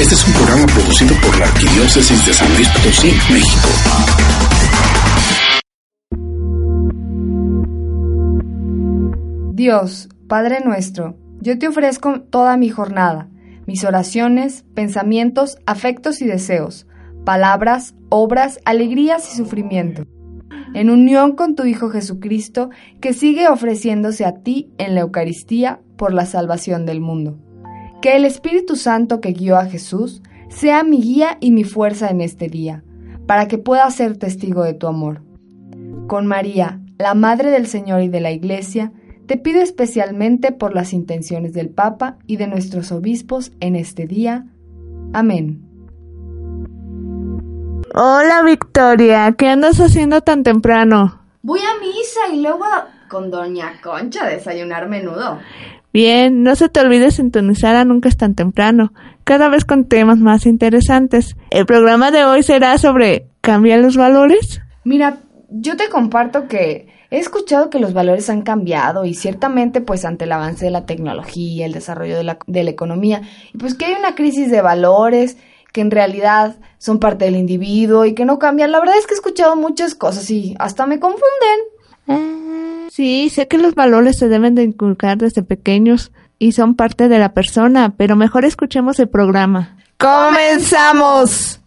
Este es un programa producido por la Arquidiócesis de San Luis Potosí, México. Dios, Padre nuestro, yo te ofrezco toda mi jornada, mis oraciones, pensamientos, afectos y deseos, palabras, obras, alegrías y sufrimientos, en unión con tu Hijo Jesucristo, que sigue ofreciéndose a ti en la Eucaristía por la salvación del mundo. Que el Espíritu Santo que guió a Jesús sea mi guía y mi fuerza en este día, para que pueda ser testigo de tu amor. Con María, la Madre del Señor y de la Iglesia, te pido especialmente por las intenciones del Papa y de nuestros obispos en este día. Amén. Hola Victoria, ¿qué andas haciendo tan temprano? Voy a misa y luego con Doña Concha a desayunar menudo. Bien, no se te olvide sintonizar a Nunca es tan temprano, cada vez con temas más interesantes. El programa de hoy será sobre ¿cambian los valores? Mira, yo te comparto que he escuchado que los valores han cambiado y ciertamente pues ante el avance de la tecnología, el desarrollo de la, de la economía, y pues que hay una crisis de valores que en realidad son parte del individuo y que no cambian. La verdad es que he escuchado muchas cosas y hasta me confunden. Ah, sí, sé que los valores se deben de inculcar desde pequeños y son parte de la persona, pero mejor escuchemos el programa. ¡Comenzamos!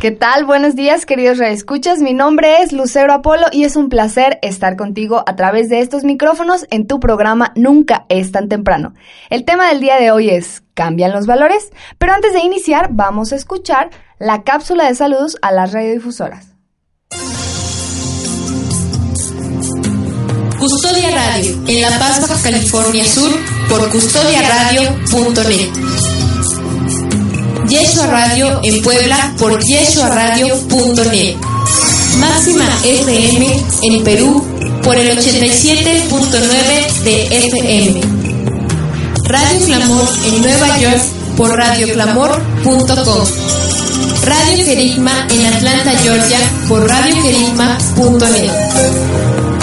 ¿Qué tal? Buenos días, queridos reescuchas. Mi nombre es Lucero Apolo y es un placer estar contigo a través de estos micrófonos en tu programa Nunca es tan temprano. El tema del día de hoy es ¿Cambian los valores? Pero antes de iniciar, vamos a escuchar la cápsula de saludos a las radiodifusoras. Custodia Radio, en La Paz, California Sur, por custodiaradio.net. Yeshua Radio en Puebla por yeshuaradio.net. Máxima FM en Perú por el 87.9 de FM. Radio Clamor en Nueva York por radioclamor.com. Radio Querigma en Atlanta, Georgia por radioquerigma.net.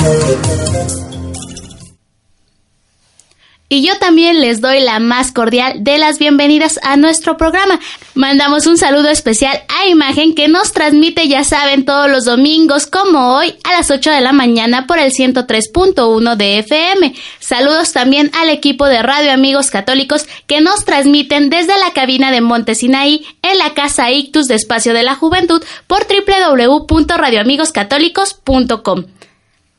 Y yo también les doy la más cordial de las bienvenidas a nuestro programa. Mandamos un saludo especial a Imagen que nos transmite, ya saben, todos los domingos como hoy a las 8 de la mañana por el 103.1 de FM. Saludos también al equipo de Radio Amigos Católicos que nos transmiten desde la cabina de Montesinaí en la Casa Ictus de Espacio de la Juventud por www.radioamigoscatólicos.com.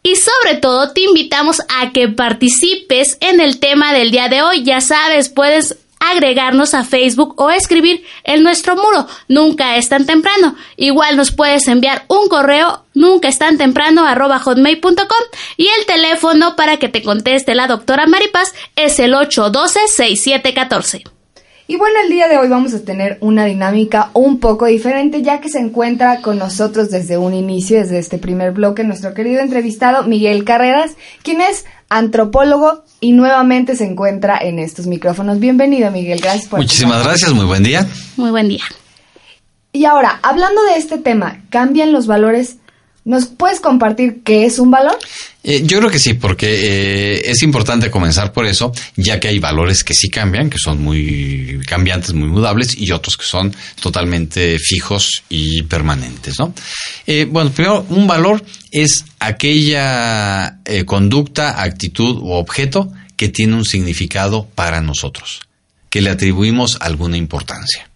Y sobre todo te invitamos a que participes en el tema del día de hoy. Ya sabes, puedes agregarnos a Facebook o escribir en nuestro muro. Nunca es tan temprano. Igual nos puedes enviar un correo nunca es tan temprano arroba hotmail.com y el teléfono para que te conteste la doctora Maripaz es el 812-6714. Y bueno, el día de hoy vamos a tener una dinámica un poco diferente ya que se encuentra con nosotros desde un inicio, desde este primer bloque, nuestro querido entrevistado Miguel Carreras, quien es antropólogo y nuevamente se encuentra en estos micrófonos. Bienvenido Miguel, gracias por... Muchísimas gracias, muy buen día. Muy buen día. Y ahora, hablando de este tema, ¿cambian los valores? ¿Nos puedes compartir qué es un valor? Eh, yo creo que sí, porque eh, es importante comenzar por eso, ya que hay valores que sí cambian, que son muy cambiantes, muy mudables, y otros que son totalmente fijos y permanentes, ¿no? Eh, bueno, primero, un valor es aquella conducta, actitud u objeto que tiene un significado para nosotros, que le atribuimos alguna importancia.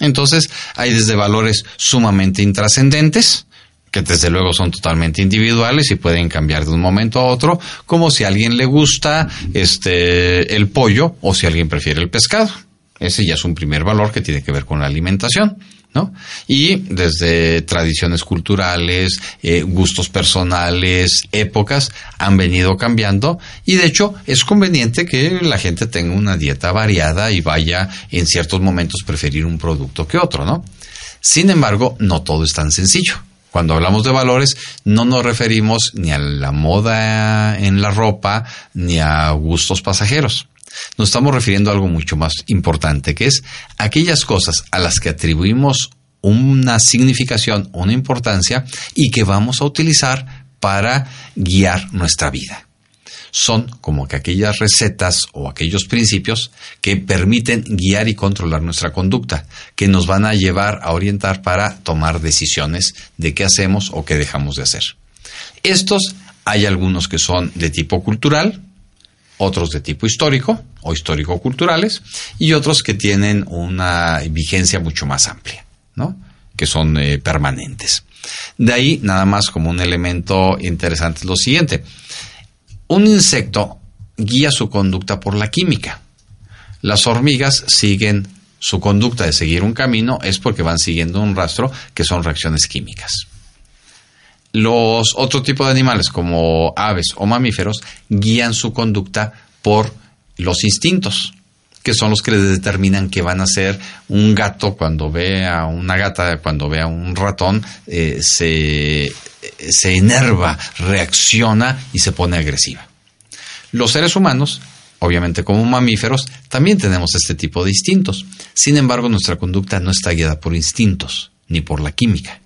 Entonces, hay desde valores sumamente intrascendentes, que desde luego son totalmente individuales y pueden cambiar de un momento a otro, como si a alguien le gusta este el pollo o si alguien prefiere el pescado. Ese ya es un primer valor que tiene que ver con la alimentación. ¿No? Y desde tradiciones culturales, eh, gustos personales, épocas, han venido cambiando y de hecho es conveniente que la gente tenga una dieta variada y vaya en ciertos momentos preferir un producto que otro, ¿no? Sin embargo, no todo es tan sencillo. Cuando hablamos de valores, no nos referimos ni a la moda en la ropa, ni a gustos pasajeros. Nos estamos refiriendo a algo mucho más importante, que es aquellas cosas a las que atribuimos una significación, una importancia y que vamos a utilizar para guiar nuestra vida. Son como que aquellas recetas o aquellos principios que permiten guiar y controlar nuestra conducta, que nos van a llevar a orientar para tomar decisiones de qué hacemos o qué dejamos de hacer. Estos hay algunos que son de tipo cultural, otros de tipo histórico o histórico-culturales y otros que tienen una vigencia mucho más amplia, ¿no? que son eh, permanentes. De ahí, nada más como un elemento interesante, es lo siguiente. Un insecto guía su conducta por la química. Las hormigas siguen su conducta de seguir un camino es porque van siguiendo un rastro que son reacciones químicas. Los otro tipo de animales, como aves o mamíferos, guían su conducta por los instintos, que son los que determinan que van a ser un gato cuando ve a una gata, cuando ve a un ratón, eh, se, se enerva, reacciona y se pone agresiva. Los seres humanos, obviamente como mamíferos, también tenemos este tipo de instintos. Sin embargo, nuestra conducta no está guiada por instintos, ni por la química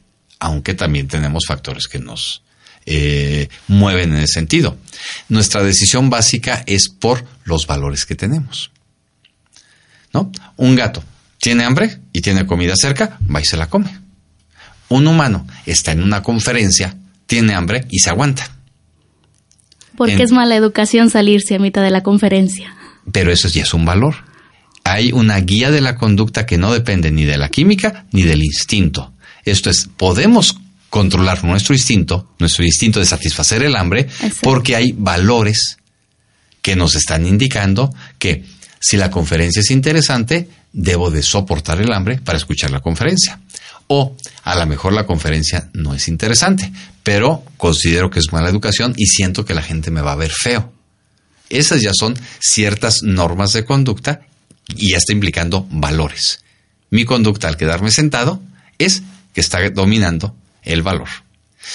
aunque también tenemos factores que nos eh, mueven en ese sentido. Nuestra decisión básica es por los valores que tenemos. ¿No? Un gato tiene hambre y tiene comida cerca, va y se la come. Un humano está en una conferencia, tiene hambre y se aguanta. Porque es mala educación salirse a mitad de la conferencia. Pero eso ya es un valor. Hay una guía de la conducta que no depende ni de la química ni del instinto. Esto es, podemos controlar nuestro instinto, nuestro instinto de satisfacer el hambre, porque hay valores que nos están indicando que si la conferencia es interesante, debo de soportar el hambre para escuchar la conferencia. O a lo mejor la conferencia no es interesante, pero considero que es mala educación y siento que la gente me va a ver feo. Esas ya son ciertas normas de conducta y ya está implicando valores. Mi conducta al quedarme sentado es que está dominando el valor.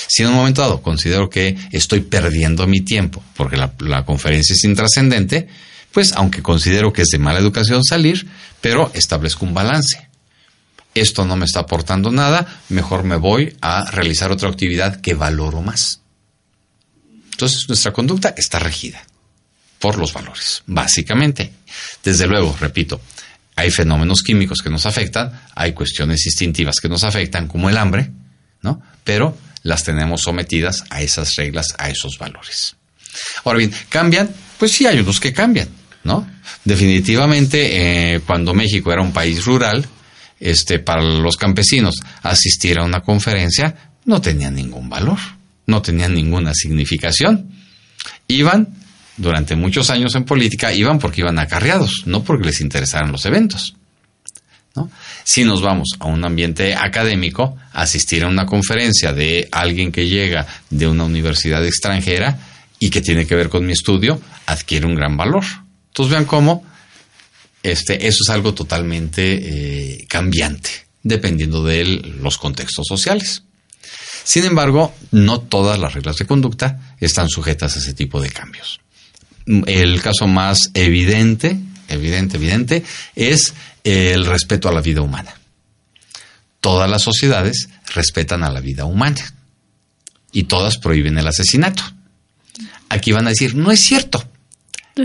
Si en un momento dado considero que estoy perdiendo mi tiempo porque la, conferencia es intrascendente, pues aunque considero que es de mala educación salir, pero establezco un balance. Esto no me está aportando nada, mejor me voy a realizar otra actividad que valoro más. Entonces nuestra conducta está regida por los valores, básicamente. Desde luego, repito, hay fenómenos químicos que nos afectan, hay cuestiones instintivas que nos afectan, como el hambre, ¿no? Pero las tenemos sometidas a esas reglas, a esos valores. Ahora bien, ¿cambian? Pues sí, hay unos que cambian, ¿no? Definitivamente, eh, cuando México era un país rural, este, para los campesinos asistir a una conferencia no tenía ningún valor, no tenía ninguna significación. Iban durante muchos años en política iban porque iban acarreados, no porque les interesaran los eventos. Si nos vamos a un ambiente académico, asistir a una conferencia de alguien que llega de una universidad extranjera y que tiene que ver con mi estudio, adquiere un gran valor. Entonces vean cómo este, eso es algo totalmente eh, cambiante, dependiendo de los contextos sociales. Sin embargo, no todas las reglas de conducta están sujetas a ese tipo de cambios el caso más evidente, evidente, evidente, es el respeto a la vida humana. Todas las sociedades respetan a la vida humana y todas prohíben el asesinato. Aquí van a decir, no es cierto,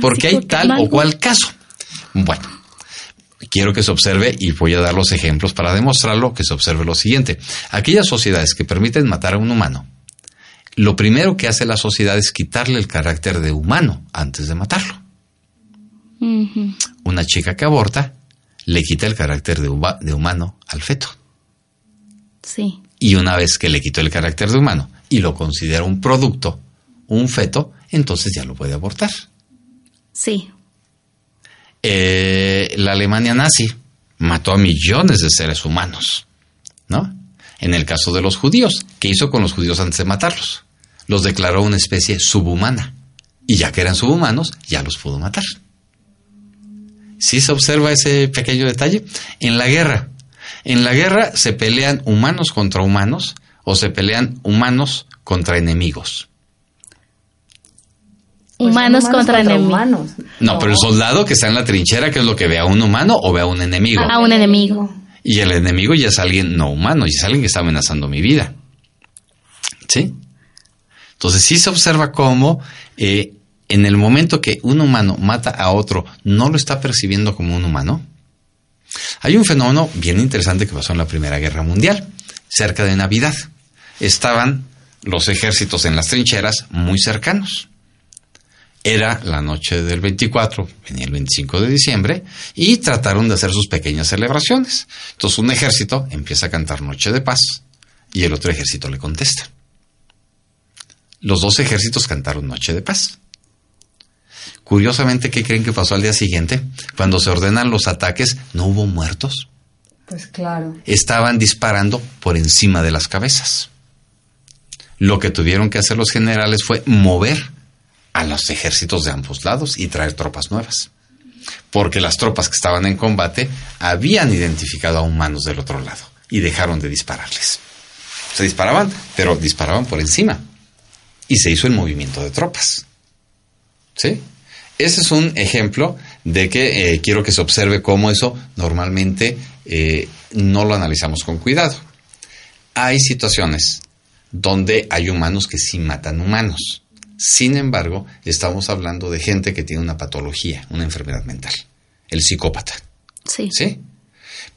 porque hay tal o cual caso. Bueno, quiero que se observe, y voy a dar los ejemplos para demostrarlo, que se observe lo siguiente. Aquellas sociedades que permiten matar a un humano lo primero que hace la sociedad es quitarle el carácter de humano antes de matarlo. Una chica que aborta le quita el carácter de, de, humano al feto. Sí. Y una vez que le quitó el carácter de humano y lo considera un producto, un feto, entonces ya lo puede abortar. Sí. Eh, la Alemania nazi mató a millones de seres humanos, ¿no? En el caso de los judíos, ¿qué hizo con los judíos antes de matarlos? los declaró una especie subhumana. Y ya que eran subhumanos, ya los pudo matar. Si se observa ese pequeño detalle? En la guerra. En la guerra se pelean humanos contra humanos o se pelean humanos contra enemigos. Pues humanos, contra, enemigos. No, pero el soldado que está en la trinchera, ¿qué es lo que ve a un humano o ve a un enemigo? A un enemigo. Y el enemigo ya es alguien no humano, ya es alguien que está amenazando mi vida. ¿Sí? Entonces sí se observa cómo eh, en el momento que un humano mata a otro, ¿no lo está percibiendo como un humano? Hay un fenómeno bien interesante que pasó en la Primera Guerra Mundial, cerca de Navidad. Estaban los ejércitos en las trincheras muy cercanos. Era la noche del 24, venía el 25 de diciembre, y trataron de hacer sus pequeñas celebraciones. Entonces un ejército empieza a cantar Noche de Paz y el otro ejército le contesta. Los dos ejércitos cantaron Noche de Paz. Curiosamente, ¿qué creen que pasó al día siguiente? Cuando se ordenan los ataques, no hubo muertos. Pues claro. Estaban disparando por encima de las cabezas. Lo que tuvieron que hacer los generales fue mover a los ejércitos de ambos lados y traer tropas nuevas. Porque las tropas que estaban en combate habían identificado a humanos del otro lado y dejaron de dispararles. Se disparaban, pero disparaban por encima. Y se hizo el movimiento de tropas. ¿Sí? Ese es un ejemplo de que eh, quiero que se observe cómo eso normalmente eh, no lo analizamos con cuidado. Hay situaciones donde hay humanos que sí matan humanos. Sin embargo, estamos hablando de gente que tiene una patología, una enfermedad mental. El psicópata. Sí. ¿Sí?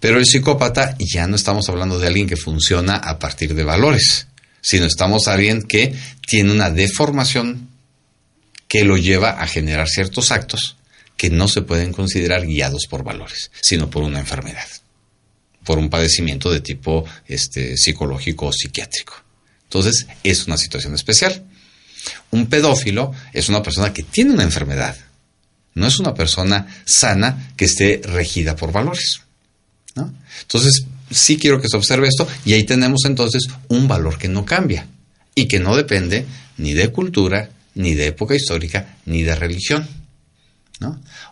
Pero el psicópata ya no estamos hablando de alguien que funciona a partir de valores, sino estamos alguien que tiene una deformación que lo lleva a generar ciertos actos que no se pueden considerar guiados por valores, sino por una enfermedad, por un padecimiento de tipo este, psicológico o psiquiátrico. Entonces, es una situación especial. Un pedófilo es una persona que tiene una enfermedad, no es una persona sana que esté regida por valores. Entonces, sí quiero que se observe esto y ahí tenemos entonces un valor que no cambia y que no depende ni de cultura, ni de época histórica, ni de religión.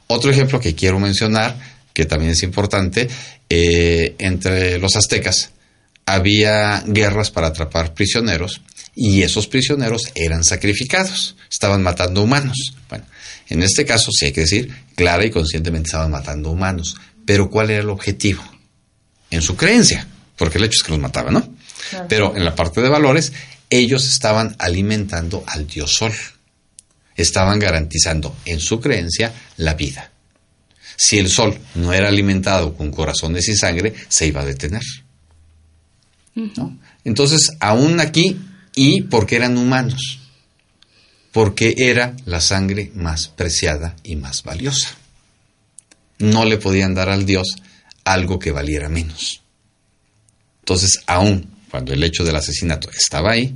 Otro ejemplo que quiero mencionar, que también es importante, eh, entre los aztecas había guerras para atrapar prisioneros y esos prisioneros eran sacrificados, estaban matando humanos. Bueno, en este caso sí hay que decir, clara y conscientemente estaban matando humanos, pero ¿cuál era el objetivo? En su creencia, porque el hecho es que los mataban, ¿no? Pero en la parte de valores, ellos estaban alimentando al dios sol estaban garantizando en su creencia la vida. Si el sol no era alimentado con corazones y sangre, se iba a detener. ¿no? Entonces, aún aquí, y porque eran humanos, porque era la sangre más preciada y más valiosa. No le podían dar al Dios algo que valiera menos. Entonces, aún cuando el hecho del asesinato estaba ahí,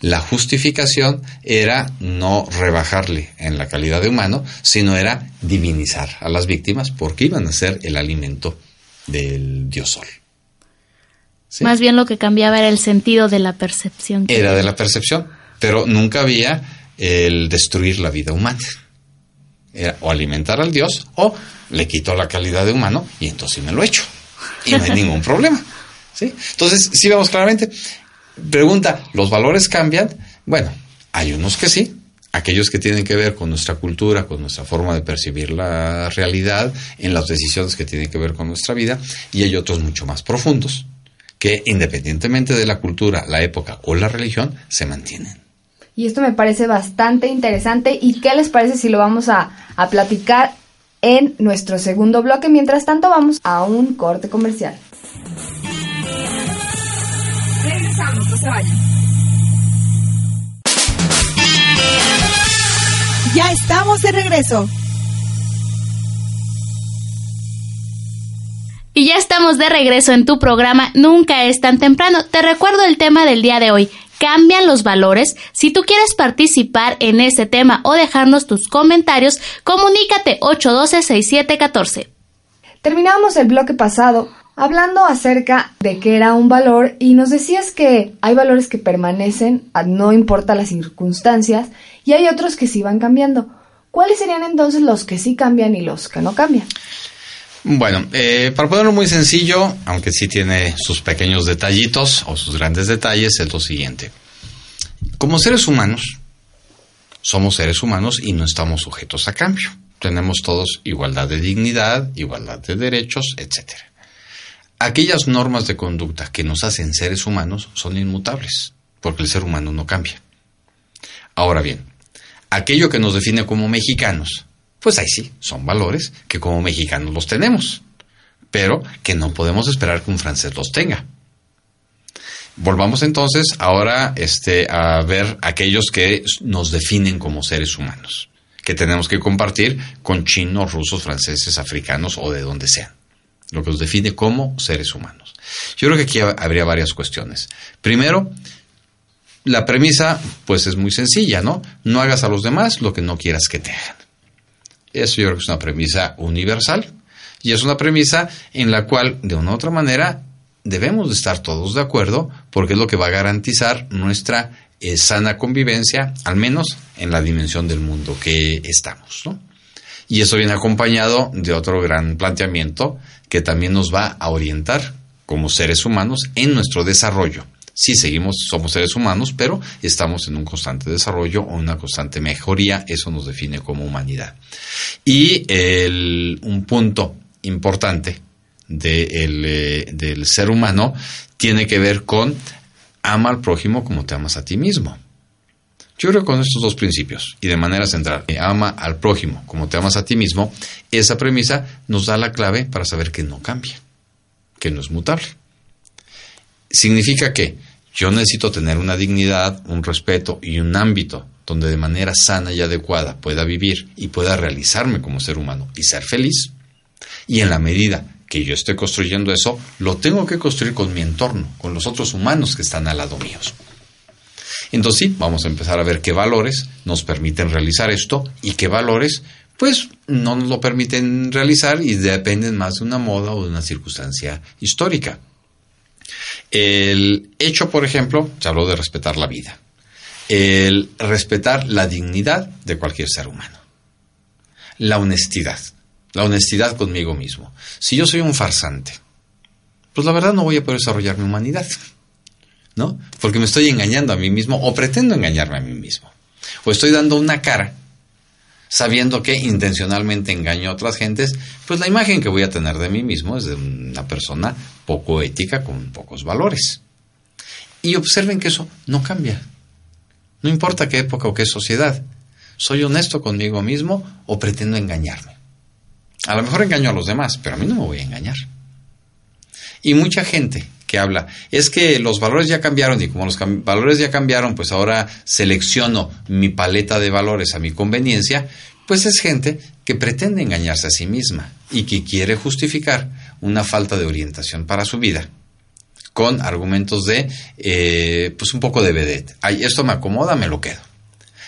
la justificación era no rebajarle en la calidad de humano, sino era divinizar a las víctimas porque iban a ser el alimento del dios sol. Más bien lo que cambiaba era el sentido de la percepción. Era de la percepción, pero nunca había el destruir la vida humana. Era o alimentar al dios o le quito la calidad de humano y entonces me lo echo. Y no hay ningún problema. ¿sí? Entonces, si vemos claramente, Pregunta, ¿los valores cambian? Bueno, hay unos que sí, aquellos que tienen que ver con nuestra cultura, con nuestra forma de percibir la realidad, en las decisiones que tienen que ver con nuestra vida, y hay otros mucho más profundos, que independientemente de la cultura, la época o la religión, se mantienen. Y esto me parece bastante interesante. ¿Y qué les parece si lo vamos a, a platicar en nuestro segundo bloque? Mientras tanto, vamos a un corte comercial. Ya estamos de regreso. Estamos de regreso en tu programa Nunca es tan temprano. Te recuerdo el tema del día de hoy. ¿Cambian los valores? Si tú quieres participar en este tema o dejarnos tus comentarios, comunícate 812-6714. Terminamos el bloque pasado hablando acerca de qué era un valor y nos decías que hay valores que permanecen, no importa las circunstancias, y hay otros que sí van cambiando. ¿Cuáles serían entonces los que sí cambian y los que no cambian? Bueno, eh, para ponerlo muy sencillo, aunque sí tiene sus pequeños detallitos o sus grandes detalles, es lo siguiente. Como seres humanos, somos seres humanos y no estamos sujetos a cambio. Tenemos todos igualdad de dignidad, igualdad de derechos, etcétera aquellas normas de conducta que nos hacen seres humanos son inmutables, porque el ser humano no cambia. Ahora bien, aquello que nos define como mexicanos, pues ahí sí, son valores que como mexicanos los tenemos, pero que no podemos esperar que un francés los tenga. Volvamos entonces ahora este, a ver aquellos que nos definen como seres humanos, que tenemos que compartir con chinos, rusos, franceses, africanos o de donde sean, lo que nos define como seres humanos. Yo creo que aquí habría varias cuestiones. Primero, la premisa pues es muy sencilla, ¿no? No hagas a los demás lo que no quieras que te hagan. Eso yo creo que es una premisa universal y es una premisa en la cual de una u otra manera debemos de estar todos de acuerdo porque es lo que va a garantizar nuestra eh, sana convivencia, al menos en la dimensión del mundo que estamos. Y eso viene acompañado de otro gran planteamiento que también nos va a orientar como seres humanos en nuestro desarrollo. Sí, seguimos, somos seres humanos, pero estamos en un constante desarrollo o una constante mejoría, eso nos define como humanidad. Y un punto importante eh, del ser humano tiene que ver con ama al prójimo como te amas a ti mismo. Yo creo que con estos dos principios y de manera central, ama al prójimo como te amas a ti mismo, esa premisa nos da la clave para saber que no cambia, que no es mutable. Significa que yo necesito tener una dignidad, un respeto y un ámbito donde de manera sana y adecuada pueda vivir y pueda realizarme como ser humano y ser feliz. Y en la medida que yo esté construyendo eso, lo tengo que construir con mi entorno, con los otros humanos que están al lado míos. Entonces sí, vamos a empezar a ver qué valores nos permiten realizar esto y qué valores pues no nos lo permiten realizar y dependen más de una moda o de una circunstancia histórica. El hecho, por ejemplo, se habló de respetar la vida. El respetar la dignidad de cualquier ser humano. La honestidad la honestidad conmigo mismo. Si yo soy un farsante, pues la verdad no voy a poder desarrollar mi humanidad, ¿no? Porque me estoy engañando a mí mismo o pretendo engañarme a mí mismo. O estoy dando una cara sabiendo que intencionalmente engaño a otras gentes, pues la imagen que voy a tener de mí mismo es de una persona poco ética, con pocos valores. Y observen que eso no cambia. No importa qué época o qué sociedad. ¿Soy honesto conmigo mismo o pretendo engañarme? A lo mejor engaño a los demás, pero a mí no me voy a engañar. Y mucha gente que habla, es que los valores ya cambiaron y como los valores ya cambiaron, pues ahora selecciono mi paleta de valores a mi conveniencia, pues es gente que pretende engañarse a sí misma y que quiere justificar una falta de orientación para su vida con argumentos de, eh, pues un poco de vedette. Ay, esto me acomoda, me lo quedo.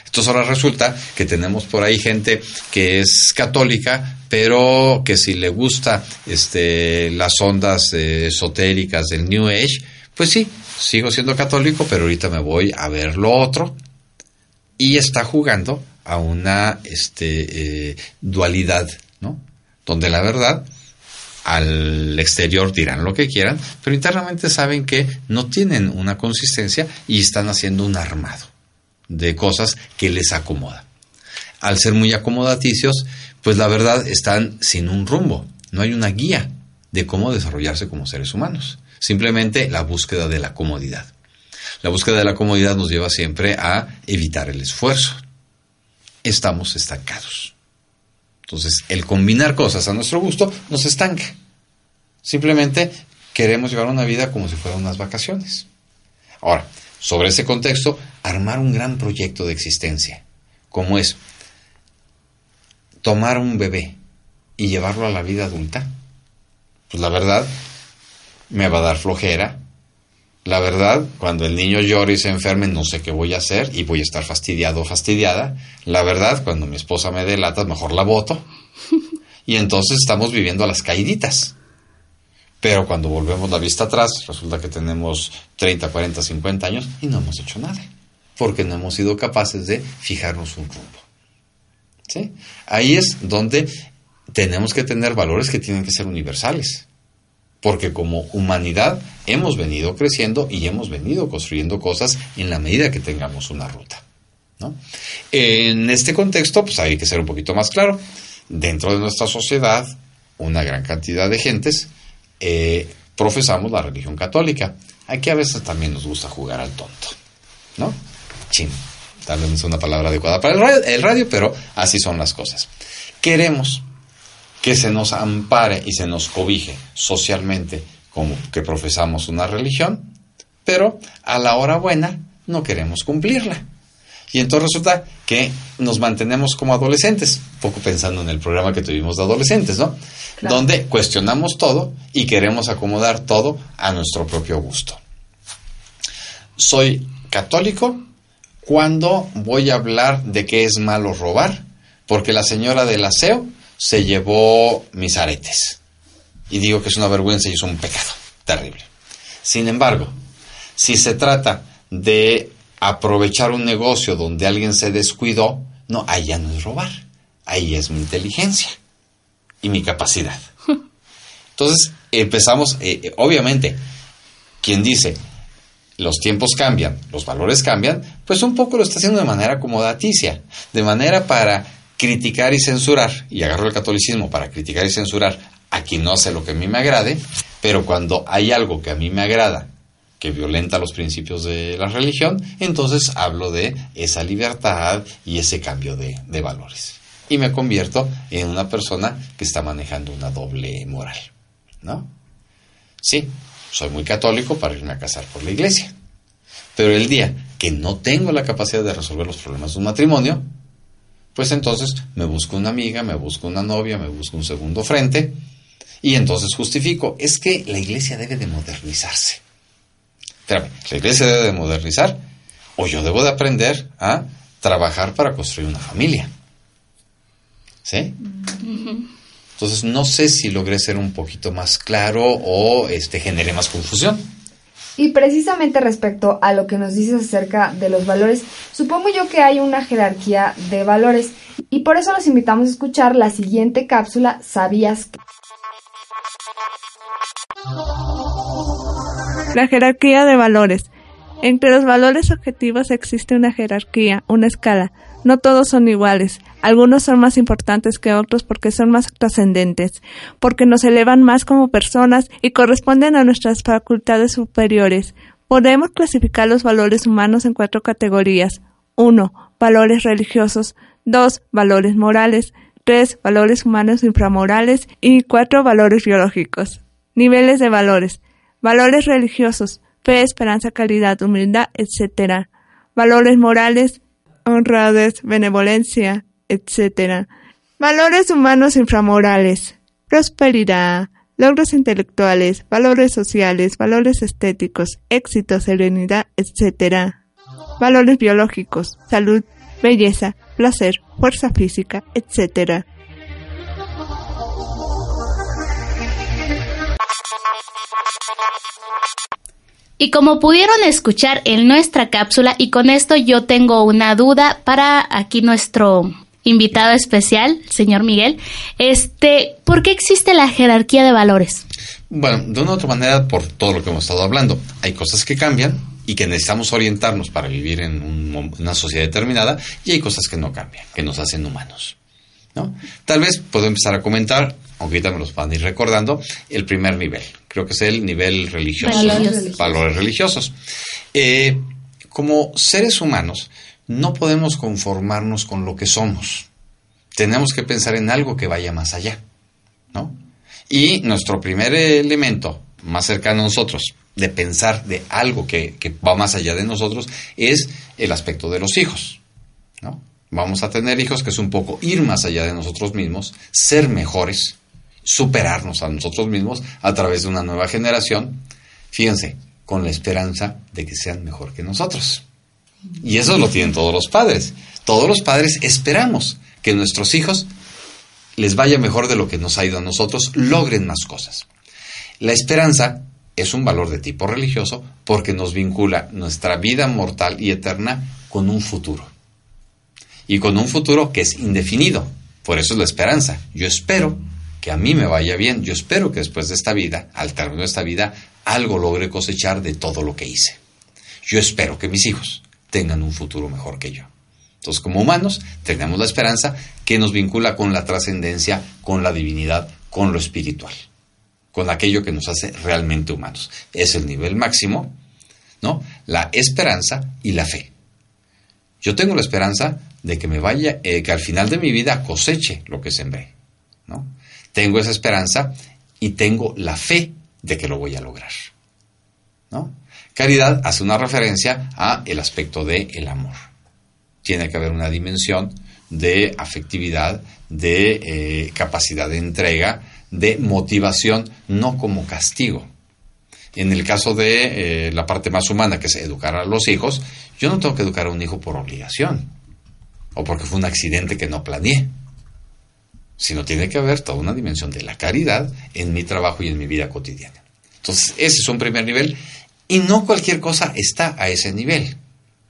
Entonces ahora resulta que tenemos por ahí gente que es católica, pero que si le gusta este, las ondas eh, esotéricas del New Age, pues sí, sigo siendo católico, pero ahorita me voy a ver lo otro. Y está jugando a una este, eh, dualidad, ¿no? Donde la verdad, al exterior dirán lo que quieran, pero internamente saben que no tienen una consistencia y están haciendo un armado de cosas que les acomoda. Al ser muy acomodaticios, pues la verdad están sin un rumbo, no hay una guía de cómo desarrollarse como seres humanos, simplemente la búsqueda de la comodidad. La búsqueda de la comodidad nos lleva siempre a evitar el esfuerzo. Estamos estancados. Entonces, el combinar cosas a nuestro gusto nos estanca. Simplemente queremos llevar una vida como si fueran unas vacaciones. Ahora, sobre ese contexto, armar un gran proyecto de existencia, como es tomar un bebé y llevarlo a la vida adulta, pues la verdad me va a dar flojera. La verdad, cuando el niño llora y se enferme, no sé qué voy a hacer y voy a estar fastidiado o fastidiada. La verdad, cuando mi esposa me delata, mejor la voto. Y entonces estamos viviendo a las caíditas. Pero cuando volvemos la vista atrás, resulta que tenemos 30, 40, 50 años y no hemos hecho nada, porque no hemos sido capaces de fijarnos un rumbo. Ahí es donde tenemos que tener valores que tienen que ser universales, porque como humanidad hemos venido creciendo y hemos venido construyendo cosas en la medida que tengamos una ruta. En este contexto, pues hay que ser un poquito más claro. Dentro de nuestra sociedad, una gran cantidad de gentes eh, profesamos la religión católica. Aquí a veces también nos gusta jugar al tonto, ¿no? Chin. Tal vez no es una palabra adecuada para el radio, el radio, pero así son las cosas. Queremos que se nos ampare y se nos cobije socialmente como que profesamos una religión, pero a la hora buena no queremos cumplirla. Y entonces resulta que nos mantenemos como adolescentes, poco pensando en el programa que tuvimos de adolescentes, ¿no? Donde cuestionamos todo y queremos acomodar todo a nuestro propio gusto. Soy católico cuando voy a hablar de que es malo robar, porque la señora del aseo se llevó mis aretes. Y digo que es una vergüenza y es un pecado terrible. Sin embargo, si se trata de aprovechar un negocio donde alguien se descuidó, no, ahí ya no es robar, ahí es mi inteligencia y mi capacidad. Entonces empezamos, eh, eh, obviamente, quien dice, los tiempos cambian, los valores cambian, pues un poco lo está haciendo de manera acomodaticia, de manera para criticar y censurar, y agarro el catolicismo para criticar y censurar a quien no hace lo que a mí me agrade, pero cuando hay algo que a mí me agrada que violenta los principios de la religión, entonces hablo de esa libertad y ese cambio de, de valores. Y me convierto en una persona que está manejando una doble moral. ¿No? Sí, soy muy católico para irme a casar por la iglesia. Pero el día que no tengo la capacidad de resolver los problemas de un matrimonio, pues entonces me busco una amiga, me busco una novia, me busco un segundo frente y entonces justifico, es que la iglesia debe de modernizarse espérame, la iglesia debe de modernizar o yo debo de aprender a trabajar para construir una familia. ¿Sí? Entonces no sé si logré ser un poquito más claro o este generé más confusión. Y precisamente respecto a lo que nos dices acerca de los valores, supongo yo que hay una jerarquía de valores y por eso los invitamos a escuchar la siguiente cápsula ¿Sabías que? La jerarquía de valores. Entre los valores objetivos existe una jerarquía, una escala. No todos son iguales. Algunos son más importantes que otros porque son más trascendentes, porque nos elevan más como personas y corresponden a nuestras facultades superiores. Podemos clasificar los valores humanos en cuatro categorías. 1. Valores religiosos. 2. Valores morales. 3. Valores humanos inframorales. Y 4. Valores biológicos. Niveles de valores valores religiosos, fe, esperanza, caridad, humildad, etc. Valores morales, honradez, benevolencia, etc. Valores humanos inframorales, prosperidad, logros intelectuales, valores sociales, valores estéticos, éxito, serenidad, etc. Valores biológicos, salud, belleza, placer, fuerza física, etc. Y como pudieron escuchar en nuestra cápsula, y con esto yo tengo una duda para aquí nuestro invitado especial, señor Miguel, este, ¿por qué existe la jerarquía de valores? Bueno, de una u otra manera, por todo lo que hemos estado hablando, hay cosas que cambian y que necesitamos orientarnos para vivir en una sociedad determinada, y hay cosas que no cambian, que nos hacen humanos. ¿no? Tal vez puedo empezar a comentar, aunque ahorita me los van a ir recordando, el primer nivel, creo que es el nivel religioso, valores religiosos. Eh, como seres humanos, no podemos conformarnos con lo que somos. Tenemos que pensar en algo que vaya más allá, ¿no? Y nuestro primer elemento más cercano a nosotros de pensar de algo que, que va más allá de nosotros es el aspecto de los hijos, ¿no? Vamos a tener hijos que es un poco ir más allá de nosotros mismos, ser mejores, superarnos a nosotros mismos a través de una nueva generación, fíjense, con la esperanza de que sean mejor que nosotros. Y eso lo tienen todos los padres. Todos los padres esperamos que nuestros hijos les vaya mejor de lo que nos ha ido a nosotros, logren más cosas. La esperanza es un valor de tipo religioso porque nos vincula nuestra vida mortal y eterna con un futuro. Y con un futuro que es indefinido. Por eso es la esperanza. Yo espero que a mí me vaya bien. Yo espero que después de esta vida, al término de esta vida, algo logre cosechar de todo lo que hice. Yo espero que mis hijos tengan un futuro mejor que yo. Entonces, como humanos, tenemos la esperanza que nos vincula con la trascendencia, con la divinidad, con lo espiritual, con aquello que nos hace realmente humanos. Es el nivel máximo, ¿no? La esperanza y la fe. Yo tengo la esperanza de que me vaya, eh, que al final de mi vida coseche lo que sembré. Tengo esa esperanza y tengo la fe de que lo voy a lograr, ¿no? Caridad hace una referencia a el aspecto de el amor. Tiene que haber una dimensión de afectividad, de eh, capacidad de entrega, de motivación, no como castigo. En el caso de eh, la parte más humana, que es educar a los hijos, yo no tengo que educar a un hijo por obligación o porque fue un accidente que no planeé, sino tiene que haber toda una dimensión de la caridad en mi trabajo y en mi vida cotidiana. Entonces, ese es un primer nivel y no cualquier cosa está a ese nivel.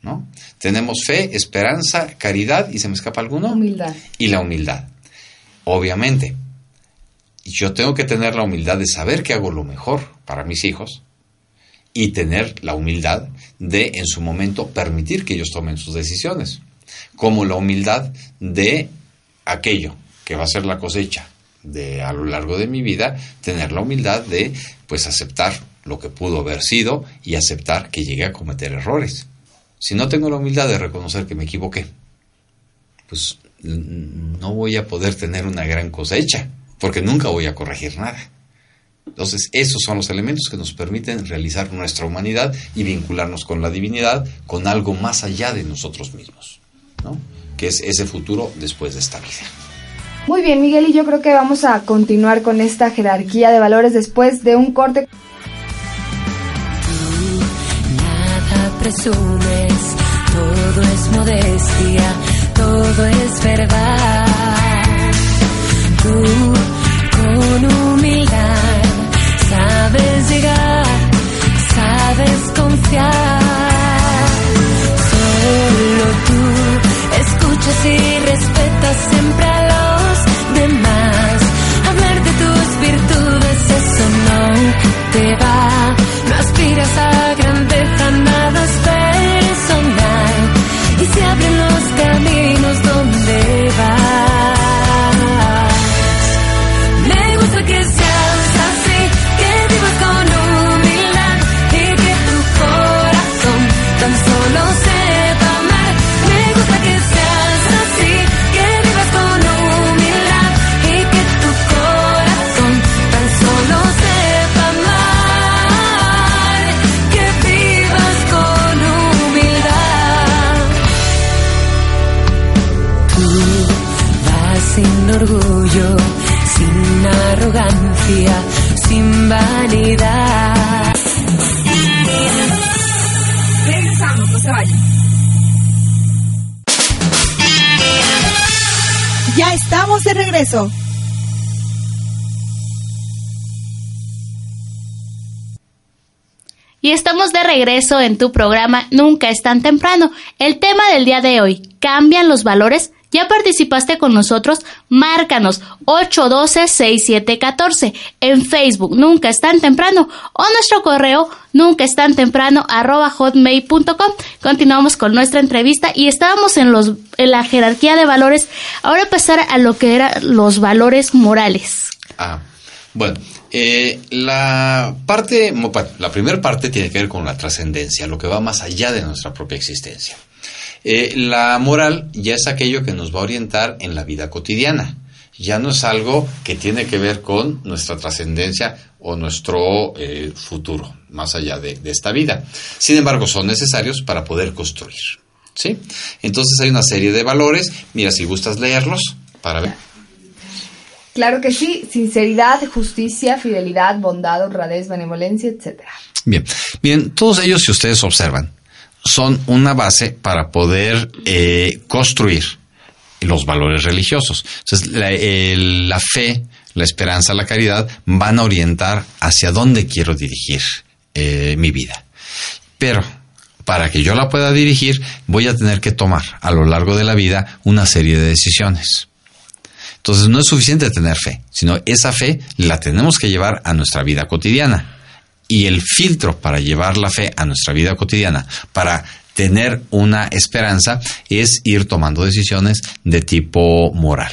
¿no? Tenemos fe, esperanza, caridad y se me escapa alguno. Humildad. Y la humildad. Obviamente, yo tengo que tener la humildad de saber que hago lo mejor para mis hijos y tener la humildad de en su momento permitir que ellos tomen sus decisiones, como la humildad de aquello que va a ser la cosecha de a lo largo de mi vida, tener la humildad de pues aceptar lo que pudo haber sido y aceptar que llegué a cometer errores. Si no tengo la humildad de reconocer que me equivoqué, pues no voy a poder tener una gran cosecha, porque nunca voy a corregir nada. Entonces, esos son los elementos que nos permiten realizar nuestra humanidad y vincularnos con la divinidad, con algo más allá de nosotros mismos, ¿no? que es ese futuro después de esta vida. Muy bien, Miguel, y yo creo que vamos a continuar con esta jerarquía de valores después de un corte. Nada presumes, todo es modestia, todo es verdad. Tú con humildad sabes llegar, sabes confiar. Solo tú escuchas y respetas siempre a los demás. Hablar de tus virtudes, eso no te va. No aspiras a sin vanidad. Regresamos, no se vayan. Ya estamos de regreso. Y estamos de regreso en tu programa Nunca es tan temprano. El tema del día de hoy, ¿cambian los valores? ¿Ya participaste con nosotros? Márcanos 812-6714 en Facebook Nunca es tan temprano o nuestro correo nunca es tan temprano arroba hotmail.com. Continuamos con nuestra entrevista y estábamos en, los, en la jerarquía de valores. Ahora pasar a lo que eran los valores morales. Ah, bueno, eh, la parte, la primera parte tiene que ver con la trascendencia, lo que va más allá de nuestra propia existencia. Eh, la moral ya es aquello que nos va a orientar en la vida cotidiana. Ya no es algo que tiene que ver con nuestra trascendencia o nuestro eh, futuro, más allá de, de esta vida. Sin embargo, son necesarios para poder construir. ¿Sí? Entonces hay una serie de valores. Mira, si gustas leerlos, para ver. Claro que sí, sinceridad, justicia, fidelidad, bondad, honradez, benevolencia, etc. Bien, bien, todos ellos, si ustedes observan, son una base para poder eh, construir los valores religiosos. Entonces, la, fe, la esperanza, la caridad van a orientar hacia dónde quiero dirigir eh, mi vida. Pero para que yo la pueda dirigir, voy a tener que tomar a lo largo de la vida una serie de decisiones. Entonces no es suficiente tener fe, sino esa fe la tenemos que llevar a nuestra vida cotidiana. Y el filtro para llevar la fe a nuestra vida cotidiana, para tener una esperanza, es ir tomando decisiones de tipo moral.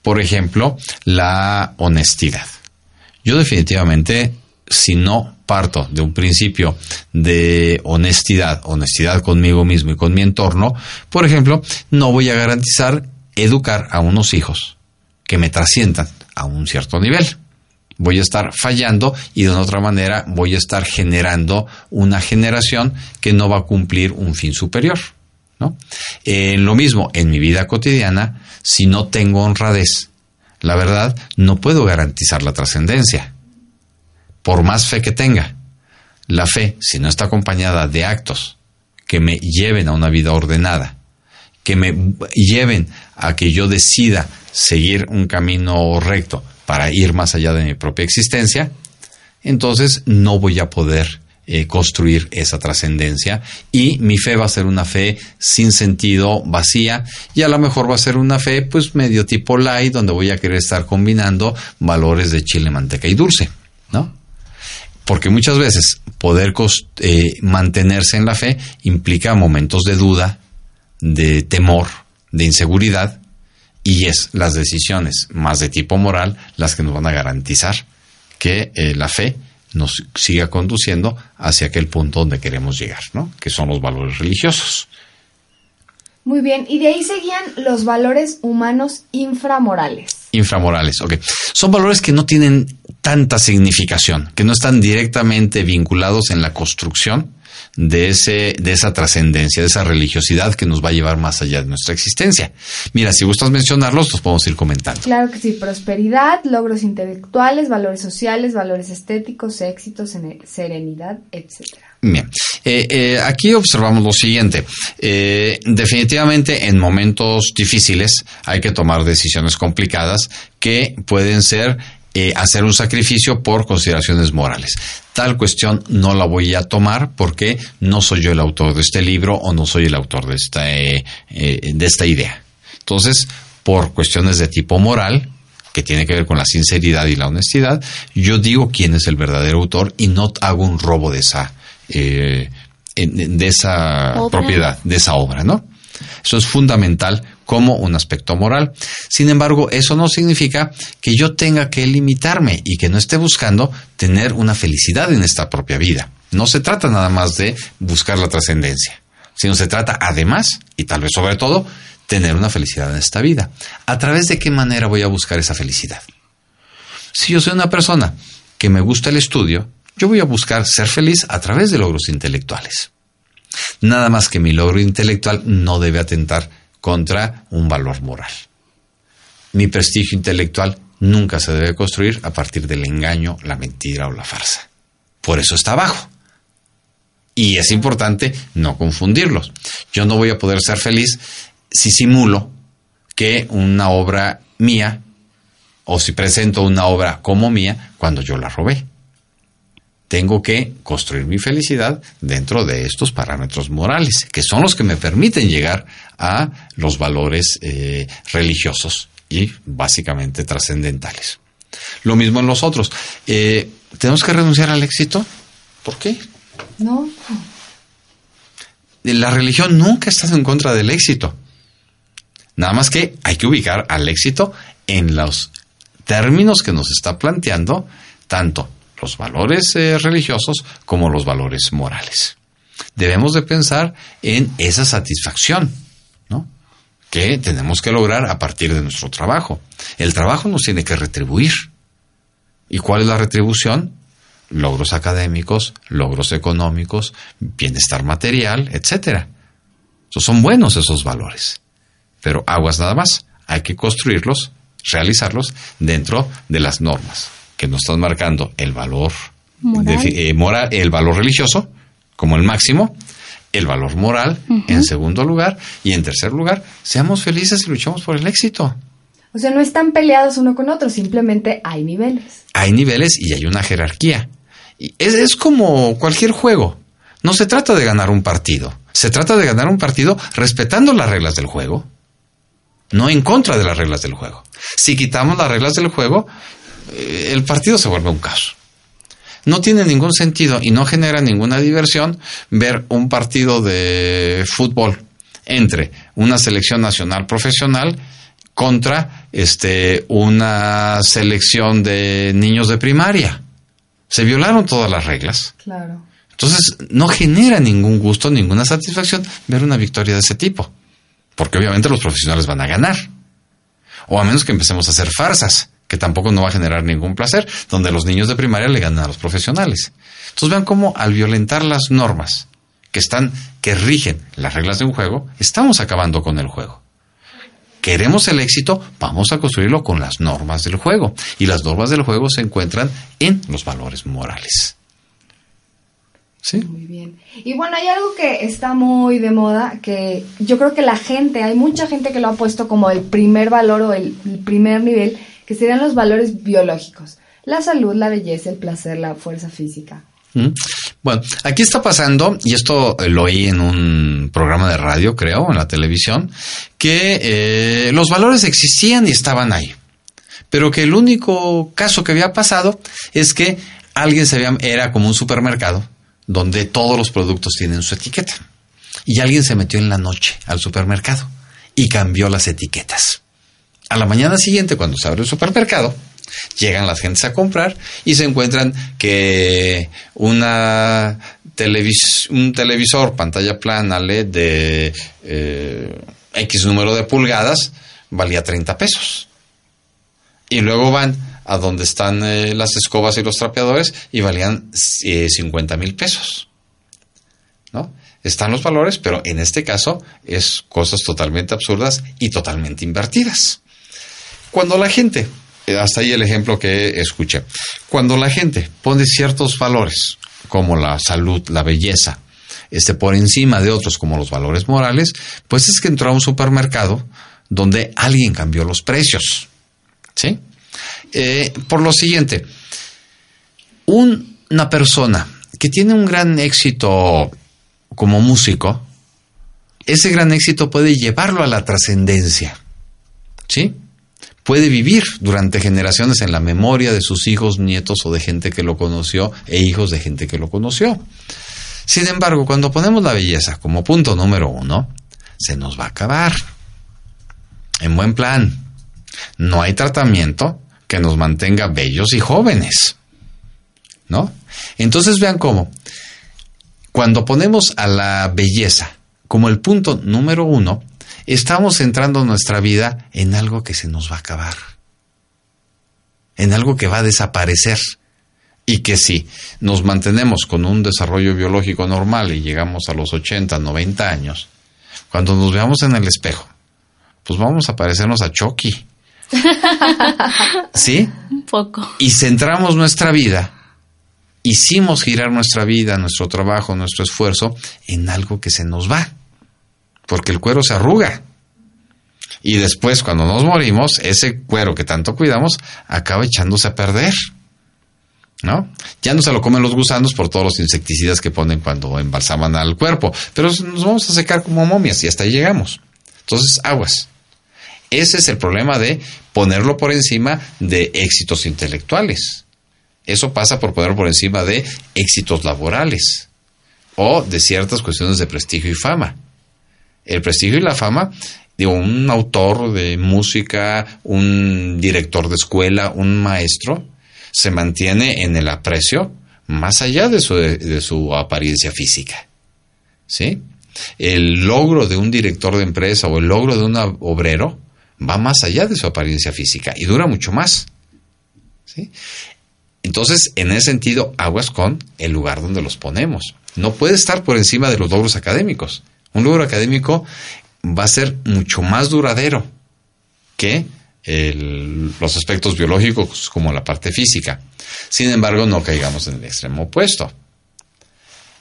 Por ejemplo, la honestidad. Yo definitivamente si no parto de un principio de honestidad, honestidad conmigo mismo y con mi entorno, por ejemplo, no voy a garantizar educar a unos hijos que me trasciendan a un cierto nivel. Voy a estar fallando y de otra manera voy a estar generando una generación que no va a cumplir un fin superior. ¿no? Eh, lo mismo en mi vida cotidiana, si no tengo honradez, la verdad, no puedo garantizar la trascendencia. Por más fe que tenga, la fe, si no está acompañada de actos que me lleven a una vida ordenada, que me lleven a que yo decida seguir un camino recto para ir más allá de mi propia existencia, entonces no voy a poder eh, construir esa trascendencia y mi fe va a ser una fe sin sentido, vacía y a lo mejor va a ser una fe pues medio tipo light donde voy a querer estar combinando valores de chile, manteca y dulce, ¿no? Porque muchas veces poder eh, mantenerse en la fe implica momentos de duda, de temor, de inseguridad y es las decisiones más de tipo moral las que nos van a garantizar que eh, la fe nos siga conduciendo hacia aquel punto donde queremos llegar, ¿no? Que son los valores religiosos. Muy bien, y de ahí seguían los valores humanos inframorales. Inframorales, ok. Son valores que no tienen tanta significación, que no están directamente vinculados en la construcción de, ese, de esa trascendencia, de esa religiosidad que nos va a llevar más allá de nuestra existencia. Mira, si gustas mencionarlos, los podemos ir comentando. Claro que sí, prosperidad, logros intelectuales, valores sociales, valores estéticos, éxitos, serenidad, etcétera. Bien, eh, eh, aquí observamos lo siguiente. Eh, definitivamente en momentos difíciles hay que tomar decisiones complicadas que pueden ser hacer un sacrificio por consideraciones morales tal cuestión no la voy a tomar porque no soy yo el autor de este libro o no soy el autor de esta, eh, eh, de esta idea. Entonces, por cuestiones de tipo moral, que tiene que ver con la sinceridad y la honestidad, yo digo quién es el verdadero autor y no hago un robo de esa, eh, de esa propiedad, de esa obra, ¿no? Eso es fundamental como un aspecto moral. Sin embargo, eso no significa que yo tenga que limitarme y que no esté buscando tener una felicidad en esta propia vida. No se trata nada más de buscar la trascendencia, sino se trata además, y tal vez sobre todo, tener una felicidad en esta vida. ¿A través de qué manera voy a buscar esa felicidad? Si yo soy una persona que me gusta el estudio, yo voy a buscar ser feliz a través de logros intelectuales. Nada más que mi logro intelectual no debe atentar contra un valor moral. Mi prestigio intelectual nunca se debe construir a partir del engaño, la mentira o la farsa. Por eso está abajo. Y es importante no confundirlos. Yo no voy a poder ser feliz si simulo que una obra mía o si presento una obra como mía cuando yo la robé tengo que construir mi felicidad dentro de estos parámetros morales, que son los que me permiten llegar a los valores eh, religiosos y básicamente trascendentales. Lo mismo en los otros. Eh, ¿Tenemos que renunciar al éxito? ¿Por qué? No. La religión nunca ha estado en contra del éxito. Nada más que hay que ubicar al éxito en los términos que nos está planteando tanto los valores eh, religiosos como los valores morales. Debemos de pensar en esa satisfacción. Que tenemos que lograr a partir de nuestro trabajo. El trabajo nos tiene que retribuir. ¿Y cuál es la retribución? Logros académicos, logros económicos, bienestar material, etcétera. son buenos esos valores. Pero aguas nada más. Hay que construirlos, realizarlos dentro de las normas que nos están marcando el valor eh, moral, el valor religioso como el máximo, el valor moral en segundo lugar y en tercer lugar, seamos felices y luchamos por el éxito. O sea, no están peleados uno con otro, simplemente hay niveles. Hay niveles y hay una jerarquía. Y es, es como cualquier juego. No se trata de ganar un partido. Se trata de ganar un partido respetando las reglas del juego, no en contra de las reglas del juego. Si quitamos las reglas del juego, el partido se vuelve un caos. No tiene ningún sentido y no genera ninguna diversión ver un partido de fútbol entre una selección nacional profesional contra este, una selección de niños de primaria. Se violaron todas las reglas. Claro. Entonces, no genera ningún gusto, ninguna satisfacción ver una victoria de ese tipo. Porque obviamente los profesionales van a ganar. O a menos que empecemos a hacer farsas, que tampoco no va a generar ningún placer, donde los niños de primaria le ganan a los profesionales. Entonces vean cómo al violentar las normas que están, que rigen las reglas de un juego, estamos acabando con el juego. Queremos el éxito, vamos a construirlo con las normas del juego. Y las normas del juego se encuentran en los valores morales. ¿Sí? Muy bien. Y bueno, hay algo que está muy de moda, que yo creo que la gente, hay mucha gente que lo ha puesto como el primer valor o el, el primer nivel, que serían los valores biológicos. La salud, la belleza, el placer, la fuerza física. ¿Mm? Bueno, aquí está pasando, y esto lo oí en un programa de radio, creo, en la televisión, que eh, los valores existían y estaban ahí. Pero que el único caso que había pasado es que alguien se había, era como un supermercado donde todos los productos tienen su etiqueta. Y alguien se metió en la noche al supermercado y cambió las etiquetas. A la mañana siguiente, cuando se abre el supermercado, llegan las gentes a comprar y se encuentran que una un televisor pantalla plana LED de eh, X número de pulgadas valía 30 pesos. Y luego van a donde están eh, las escobas y los trapeadores y valían eh, 50 mil pesos. ¿No? Están los valores, pero en este caso es cosas totalmente absurdas y totalmente invertidas. Cuando la gente, eh, hasta ahí el ejemplo que escuché, cuando la gente pone ciertos valores, como la salud, la belleza, este, por encima de otros como los valores morales, pues es que entró a un supermercado donde alguien cambió los precios. ¿Sí? Eh, por lo siguiente, un- una persona que tiene un gran éxito como músico, ese gran éxito puede llevarlo a la trascendencia. ¿Sí? Puede vivir durante generaciones en la memoria de sus hijos, nietos o de gente que lo conoció e hijos de gente que lo conoció. Sin embargo, cuando ponemos la belleza como punto número uno, se nos va a acabar. En buen plan, no hay tratamiento que nos mantenga bellos y jóvenes. ¿No? Entonces vean cómo, cuando ponemos a la belleza como el punto número uno, estamos centrando nuestra vida en algo que se nos va a acabar, en algo que va a desaparecer. Y que si nos mantenemos con un desarrollo biológico normal y llegamos a los 80, 90 años, cuando nos veamos en el espejo, pues vamos a parecernos a Chucky. ¿Sí? Un poco. y centramos nuestra vida, hicimos girar nuestra vida, nuestro trabajo, nuestro esfuerzo en algo que se nos va, porque el cuero se arruga. Y después, cuando nos morimos, ese cuero que tanto cuidamos acaba echándose a perder. ¿No? Ya no se lo comen los gusanos por todos los insecticidas que ponen cuando embalsaman al cuerpo, pero nos vamos a secar como momias y hasta ahí llegamos. Entonces, aguas. Ese es el problema de ponerlo por encima de éxitos intelectuales. Eso pasa por ponerlo por encima de éxitos laborales o de ciertas cuestiones de prestigio y fama. El prestigio y la fama, digo, un autor de música, un director de escuela, un maestro, se mantiene en el aprecio más allá de su, de su apariencia física. ¿Sí? El logro de un director de empresa o el logro de un obrero va más allá de su apariencia física y dura mucho más. ¿Sí? Entonces, en ese sentido, aguas con el lugar donde los ponemos. No puede estar por encima de los logros académicos. Un logro académico va a ser mucho más duradero que el- los aspectos biológicos como la parte física. Sin embargo, no caigamos en el extremo opuesto.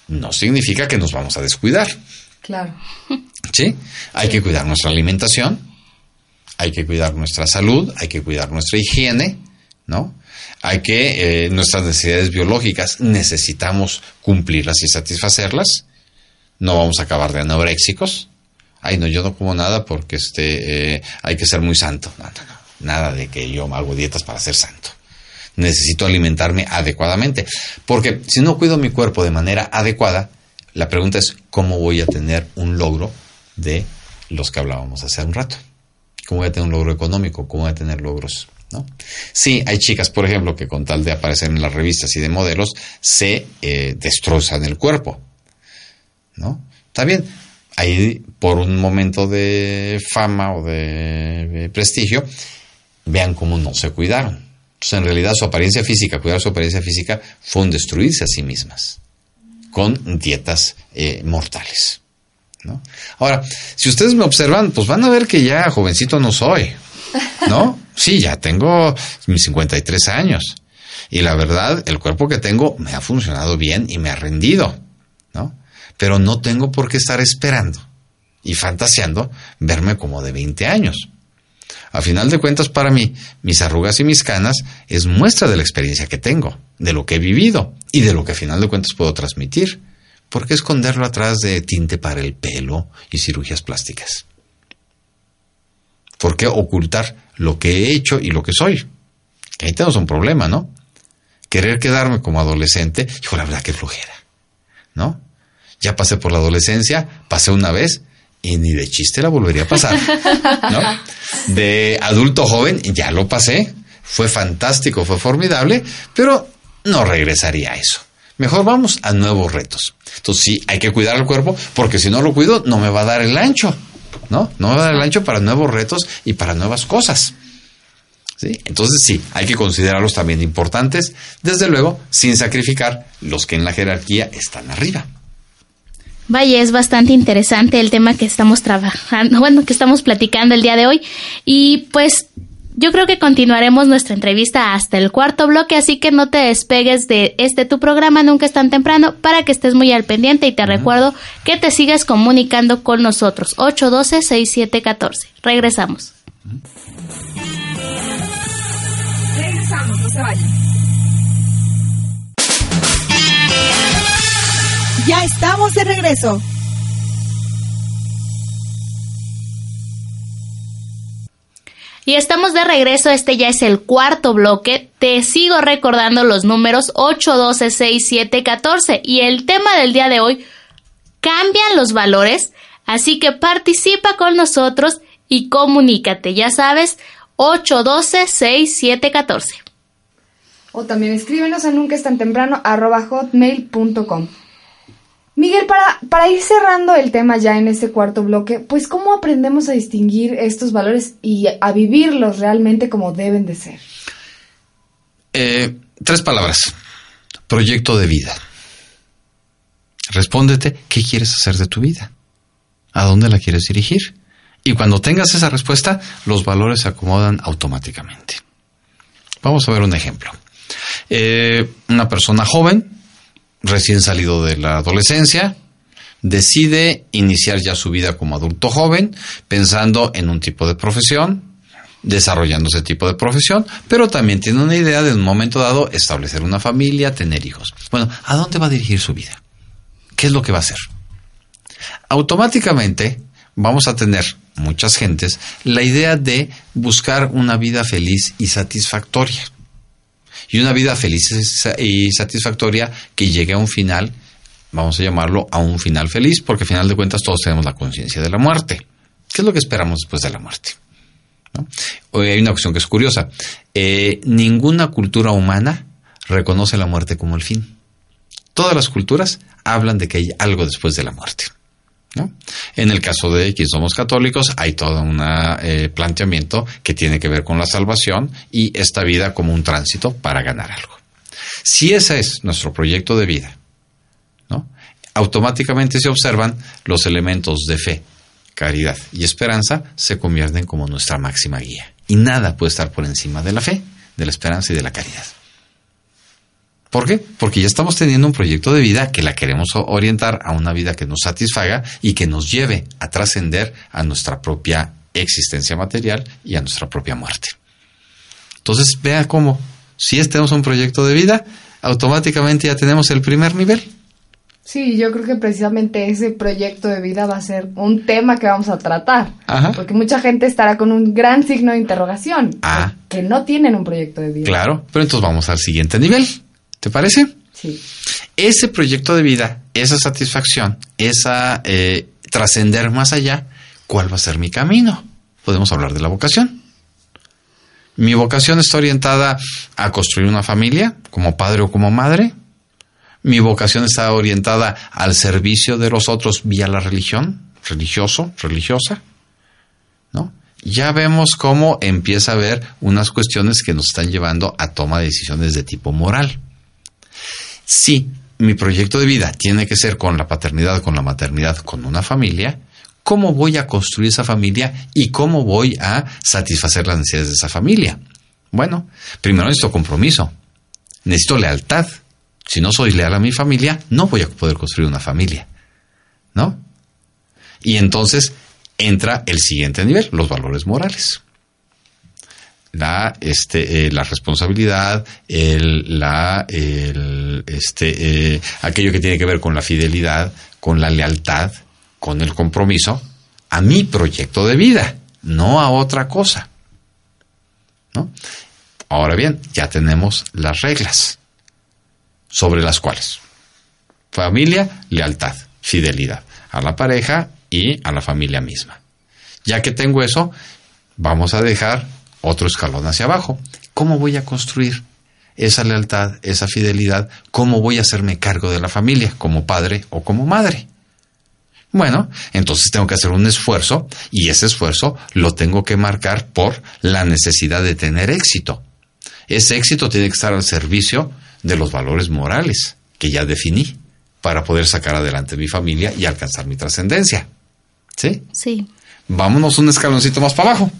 No significa que nos vamos a descuidar. Claro. ¿Sí? Hay que cuidar nuestra alimentación, hay que cuidar nuestra salud, hay que cuidar nuestra higiene, ¿no? Hay que, eh, nuestras necesidades biológicas necesitamos cumplirlas y satisfacerlas. No vamos a acabar de anoréxicos. Ay, no, yo no como nada porque este, eh, hay que ser muy santo. No, no, no. Nada de que yo hago dietas para ser santo. Necesito alimentarme adecuadamente. Porque si no cuido mi cuerpo de manera adecuada, la pregunta es, ¿cómo voy a tener un logro de los que hablábamos hace un rato? ¿Cómo voy a tener un logro económico? ¿Cómo voy a tener logros ¿no? Sí, hay chicas, por ejemplo, que con tal de aparecer en las revistas y de modelos, se eh, destrozan el cuerpo, ¿no? Está bien, ahí por un momento de fama o de, prestigio, vean cómo no se cuidaron. Entonces, en realidad, su apariencia física, cuidar su apariencia física, fue un destruirse a sí mismas, con dietas eh, mortales. ¿no? Ahora, si ustedes me observan, pues van a ver que ya jovencito no soy, ¿no? Sí, ya tengo mis 53 años. Y la verdad, el cuerpo que tengo me ha funcionado bien y me ha rendido. Pero no tengo por qué estar esperando y fantaseando verme como de 20 años. A final de cuentas, para mí, mis arrugas y mis canas es muestra de la experiencia que tengo, de lo que he vivido y de lo que a final de cuentas puedo transmitir. ¿Por qué esconderlo atrás de tinte para el pelo y cirugías plásticas? ¿Por qué ocultar lo que he hecho y lo que soy? Ahí tenemos un problema, ¿no? Querer quedarme como adolescente, hijo, la verdad que flojera, ¿no? Ya pasé por la adolescencia, pasé una vez y ni de chiste la volvería a pasar, ¿no? De adulto joven ya lo pasé, fue fantástico, fue formidable, pero no regresaría a eso. Mejor vamos a nuevos retos. Entonces sí, hay que cuidar el cuerpo porque si no lo cuido no me va a dar el ancho, ¿no? No me va a dar el ancho para nuevos retos y para nuevas cosas. ¿Sí? Entonces sí, hay que considerarlos también importantes, desde luego, sin sacrificar los que en la jerarquía están arriba. Vaya, es bastante interesante el tema que estamos trabajando, bueno, que estamos platicando el día de hoy. Y pues yo creo que continuaremos nuestra entrevista hasta el cuarto bloque, así que no te despegues de este tu programa Nunca es tan temprano para que estés muy al pendiente y te recuerdo que te sigas comunicando con nosotros. 812-6714. Regresamos. Regresamos, no se vayan. Ya estamos de regreso. Y estamos de regreso, este ya es el cuarto bloque. Te sigo recordando los números 8, 12, 6, 7, 14. Y el tema del día de hoy, cambian los valores. Así que participa con nosotros y comunícate. Ya sabes, 8, 12, 6, 7, 14. O también escríbenos a nunca es tan temprano arroba hotmail.com. Miguel, para, para ir cerrando el tema ya en este cuarto bloque, pues ¿cómo aprendemos a distinguir estos valores y a vivirlos realmente como deben de ser? Eh, tres palabras. Proyecto de vida. Respóndete, ¿qué quieres hacer de tu vida? ¿A dónde la quieres dirigir? Y cuando tengas esa respuesta, los valores se acomodan automáticamente. Vamos a ver un ejemplo. Eh, una persona joven recién salido de la adolescencia, decide iniciar ya su vida como adulto joven, pensando en un tipo de profesión, desarrollando ese tipo de profesión, pero también tiene una idea de un momento dado establecer una familia, tener hijos. Bueno, ¿a dónde va a dirigir su vida? ¿Qué es lo que va a hacer? Automáticamente vamos a tener muchas gentes la idea de buscar una vida feliz y satisfactoria y una vida feliz y satisfactoria que llegue a un final, vamos a llamarlo a un final feliz, porque al final de cuentas todos tenemos la conciencia de la muerte. ¿Qué es lo que esperamos después de la muerte? Hoy hay una cuestión que es curiosa. Eh, ninguna cultura humana reconoce la muerte como el fin. Todas las culturas hablan de que hay algo después de la muerte. En el caso de que somos católicos, hay todo un eh, planteamiento que tiene que ver con la salvación y esta vida como un tránsito para ganar algo. Si ese es nuestro proyecto de vida, automáticamente se observan los elementos de fe, caridad y esperanza se convierten como nuestra máxima guía. Y nada puede estar por encima de la fe, de la esperanza y de la caridad. ¿Por qué? Porque ya estamos teniendo un proyecto de vida que la queremos orientar a una vida que nos satisfaga y que nos lleve a trascender a nuestra propia existencia material y a nuestra propia muerte. Entonces, vea cómo, si tenemos un proyecto de vida, automáticamente ya tenemos el primer nivel. Sí, yo creo que precisamente ese proyecto de vida va a ser un tema que vamos a tratar. Porque mucha gente estará con un gran signo de interrogación. Ah. Que no tienen un proyecto de vida. Claro, pero entonces vamos al siguiente nivel. ¿Te parece? Sí. Ese proyecto de vida, esa satisfacción, esa eh, trascender más allá, ¿cuál va a ser mi camino? Podemos hablar de la vocación. Mi vocación está orientada a construir una familia, como padre o como madre. Mi vocación está orientada al servicio de los otros vía la religión, religioso, religiosa. ¿No? Ya vemos cómo empieza a haber unas cuestiones que nos están llevando a toma de decisiones de tipo moral. Si mi proyecto de vida tiene que ser con la paternidad, con la maternidad, con una familia, ¿cómo voy a construir esa familia y cómo voy a satisfacer las necesidades de esa familia? Bueno, primero necesito compromiso, necesito lealtad. Si no soy leal a mi familia, no voy a poder construir una familia. ¿No? Y entonces entra el siguiente nivel, los valores morales. La, este, eh, la responsabilidad, el, la, este, eh, aquello que tiene que ver con la fidelidad, con la lealtad, con el compromiso a mi proyecto de vida, no a otra cosa. ¿no? Ahora bien, ya tenemos las reglas sobre las cuales familia, lealtad, fidelidad a la pareja y a la familia misma. Ya que tengo eso, vamos a dejar otro escalón hacia abajo. ¿Cómo voy a construir esa lealtad, esa fidelidad? ¿Cómo voy a hacerme cargo de la familia como padre o como madre? Bueno, entonces tengo que hacer un esfuerzo y ese esfuerzo lo tengo que marcar por la necesidad de tener éxito. Ese éxito tiene que estar al servicio de los valores morales que ya definí para poder sacar adelante mi familia y alcanzar mi trascendencia. ¿Sí? Sí. Vámonos un escaloncito más para abajo.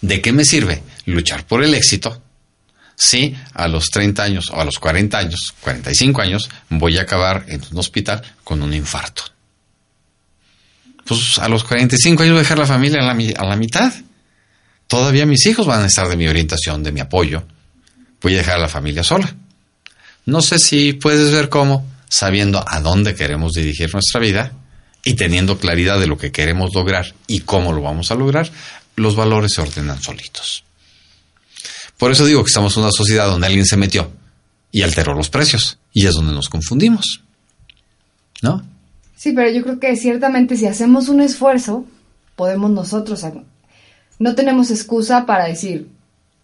¿De qué me sirve luchar por el éxito si a los 30 años o a los 40 años, 45 años, voy a acabar en un hospital con un infarto? Pues a los 45 años voy a dejar la familia a la, a la mitad. Todavía mis hijos van a estar de mi orientación, de mi apoyo. Voy a dejar a la familia sola. No sé si puedes ver cómo, sabiendo a dónde queremos dirigir nuestra vida y teniendo claridad de lo que queremos lograr y cómo lo vamos a lograr, los valores se ordenan solitos. Por eso digo que estamos en una sociedad donde alguien se metió y alteró los precios y es donde nos confundimos. ¿No? Sí, pero yo creo que ciertamente si hacemos un esfuerzo, podemos nosotros... No tenemos excusa para decir,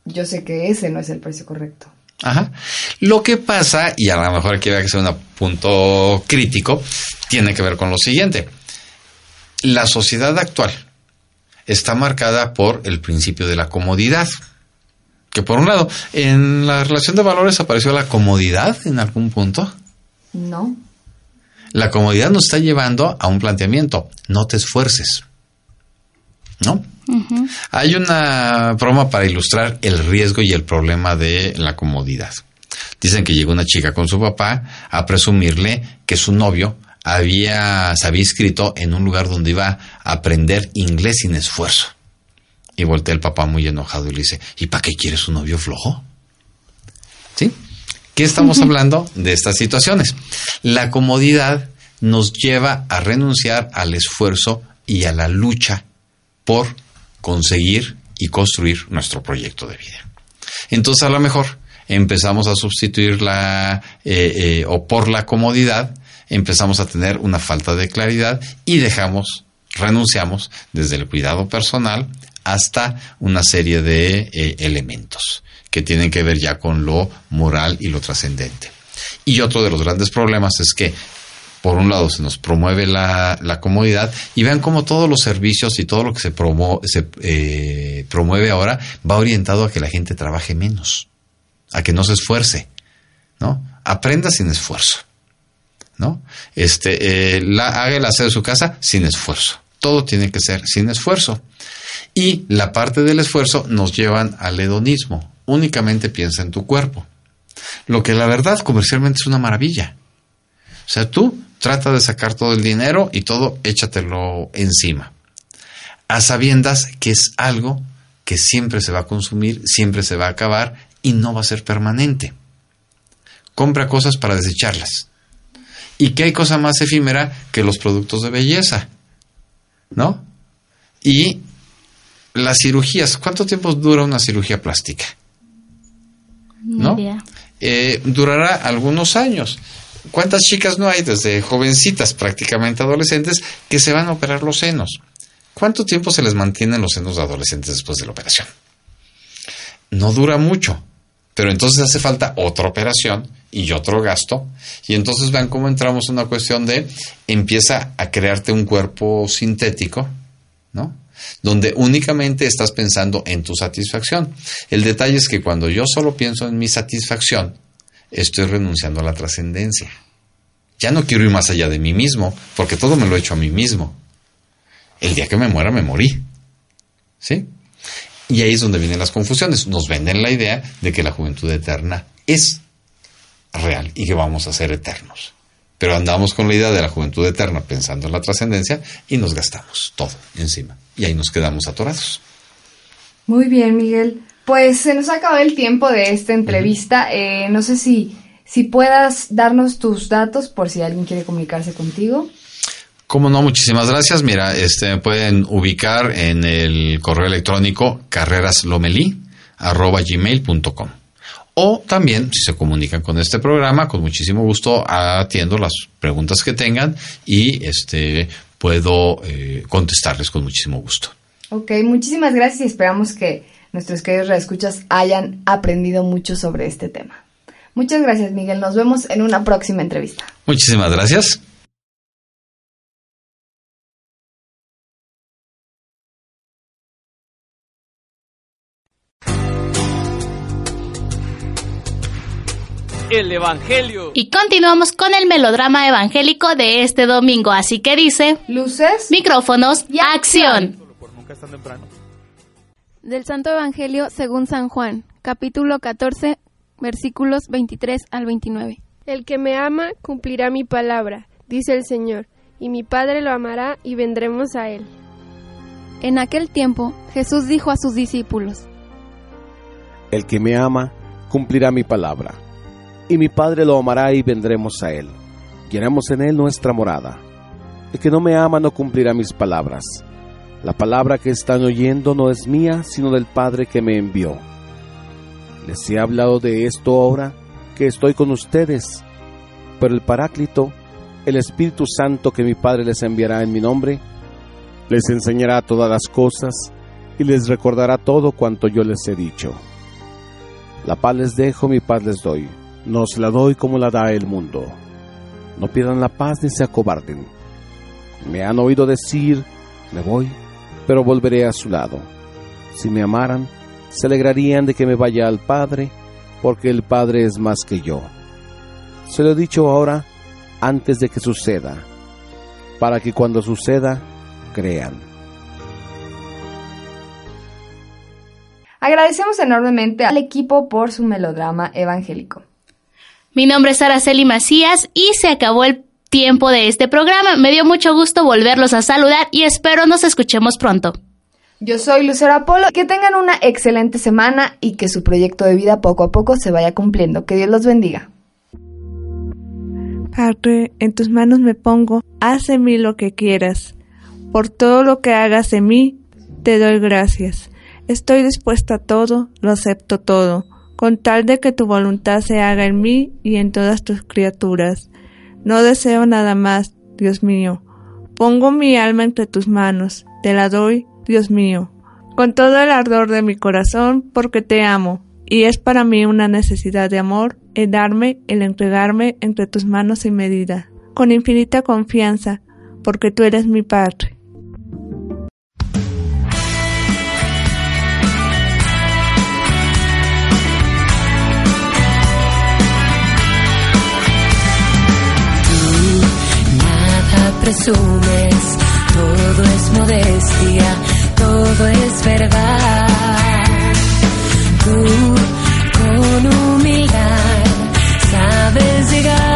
yo sé que ese no es el precio correcto. Ajá. Lo que pasa, y a lo mejor aquí va a ser un punto crítico, tiene que ver con lo siguiente. La sociedad actual está marcada por el principio de la comodidad. Que por un lado, en la relación de valores apareció la comodidad en algún punto. No. La comodidad nos está llevando a un planteamiento. No te esfuerces. ¿No? Hay una broma para ilustrar el riesgo y el problema de la comodidad. Dicen que llegó una chica con su papá a presumirle que su novio había, se había inscrito en un lugar donde iba a aprender inglés sin esfuerzo. Y voltea el papá muy enojado y le dice, ¿y para qué quieres un novio flojo? ¿Sí? ¿Qué estamos hablando de estas situaciones? La comodidad nos lleva a renunciar al esfuerzo y a la lucha por conseguir y construir nuestro proyecto de vida. Entonces a lo mejor empezamos a sustituir la eh, eh, o por la comodidad empezamos a tener una falta de claridad y dejamos, renunciamos desde el cuidado personal hasta una serie de eh, elementos que tienen que ver ya con lo moral y lo trascendente. Y otro de los grandes problemas es que por un lado se nos promueve la, comodidad y vean cómo todos los servicios y todo lo que se, eh, promueve ahora va orientado a que la gente trabaje menos, a que no se esfuerce, ¿no? Aprenda sin esfuerzo, ¿no? Este, eh, la, haga el hacer de su casa sin esfuerzo. Todo tiene que ser sin esfuerzo. Y la parte del esfuerzo nos llevan al hedonismo. Únicamente piensa en tu cuerpo. Lo que la verdad comercialmente es una maravilla. O sea, tú trata de sacar todo el dinero y todo échatelo encima. A sabiendas que es algo que siempre se va a consumir, siempre se va a acabar y no va a ser permanente. Compra cosas para desecharlas. ¿Y qué hay cosa más efímera que los productos de belleza? ¿No? Y las cirugías, ¿cuánto tiempo dura una cirugía plástica? ¿No? Eh, durará algunos años. ¿Cuántas chicas no hay desde jovencitas, prácticamente adolescentes, que se van a operar los senos? ¿Cuánto tiempo se les mantienen los senos de adolescentes después de la operación? no dura mucho, pero entonces hace falta otra operación y otro gasto. Y entonces vean cómo entramos en una cuestión de empieza a crearte un cuerpo sintético, ¿no? Donde únicamente estás pensando en tu satisfacción. El detalle es que cuando yo solo pienso en mi satisfacción, estoy renunciando a la trascendencia. Ya no quiero ir más allá de mí mismo, porque todo me lo he hecho a mí mismo. El día que me muera, me morí. ¿Sí? Y ahí es donde vienen las confusiones. Nos venden la idea de que la juventud eterna es real y que vamos a ser eternos. Pero andamos con la idea de la juventud eterna pensando en la trascendencia y nos gastamos todo encima. Y ahí nos quedamos atorados. Muy bien, Miguel. Pues se nos ha acabado el tiempo de esta entrevista. Eh, no sé si, si puedas darnos tus datos por si alguien quiere comunicarse contigo. Como no, muchísimas gracias. Mira, este me pueden ubicar en el correo electrónico carreraslomeli@gmail.com. O también, si se comunican con este programa, con muchísimo gusto atiendo las preguntas que tengan y este puedo eh, contestarles con muchísimo gusto. Ok, muchísimas gracias y esperamos que nuestros queridos reescuchas hayan aprendido mucho sobre este tema. Muchas gracias, Miguel. Nos vemos en una próxima entrevista. Muchísimas gracias. El Evangelio. Y continuamos con el melodrama evangélico de este domingo, así que dice... Luces, micrófonos y acción. Del Santo Evangelio según San Juan, capítulo 14, versículos 23 al 29. El que me ama cumplirá mi palabra, dice el Señor, y mi Padre lo amará y vendremos a él. En aquel tiempo Jesús dijo a sus discípulos, El que me ama cumplirá mi palabra y mi Padre lo amará y vendremos a él. Llenamos en él nuestra morada. El que no me ama no cumplirá mis palabras. La palabra que están oyendo no es mía, sino del Padre que me envió. Les he hablado de esto ahora que estoy con ustedes, pero el Paráclito, el Espíritu Santo que mi Padre les enviará en mi nombre, les enseñará todas las cosas y les recordará todo cuanto yo les he dicho. La paz les dejo, mi paz les doy no se la doy como la da el mundo. No pierdan la paz ni se acobarden. Me han oído decir, me voy, pero volveré a su lado. Si me amaran, se alegrarían de que me vaya al Padre, porque el Padre es más que yo. Se lo he dicho ahora, antes de que suceda, para que cuando suceda, crean. Agradecemos enormemente al equipo por su melodrama evangélico. Mi nombre es Araceli Macías y se acabó el tiempo de este programa. Me dio mucho gusto volverlos a saludar y espero nos escuchemos pronto. Yo soy Lucero Apolo. Que tengan una excelente semana y que su proyecto de vida poco a poco se vaya cumpliendo. Que Dios los bendiga. Padre, en tus manos me pongo. Haz en mí lo que quieras. Por todo lo que hagas en mí, te doy gracias. Estoy dispuesta a todo, lo acepto todo con tal de que tu voluntad se haga en mí y en todas tus criaturas. No deseo nada más, Dios mío. Pongo mi alma entre tus manos, te la doy, Dios mío, con todo el ardor de mi corazón, porque te amo, y es para mí una necesidad de amor el darme, el entregarme entre tus manos sin medida, con infinita confianza, porque tú eres mi Padre. Presumes, todo es modestia, todo es verdad. Tú con humildad sabes llegar,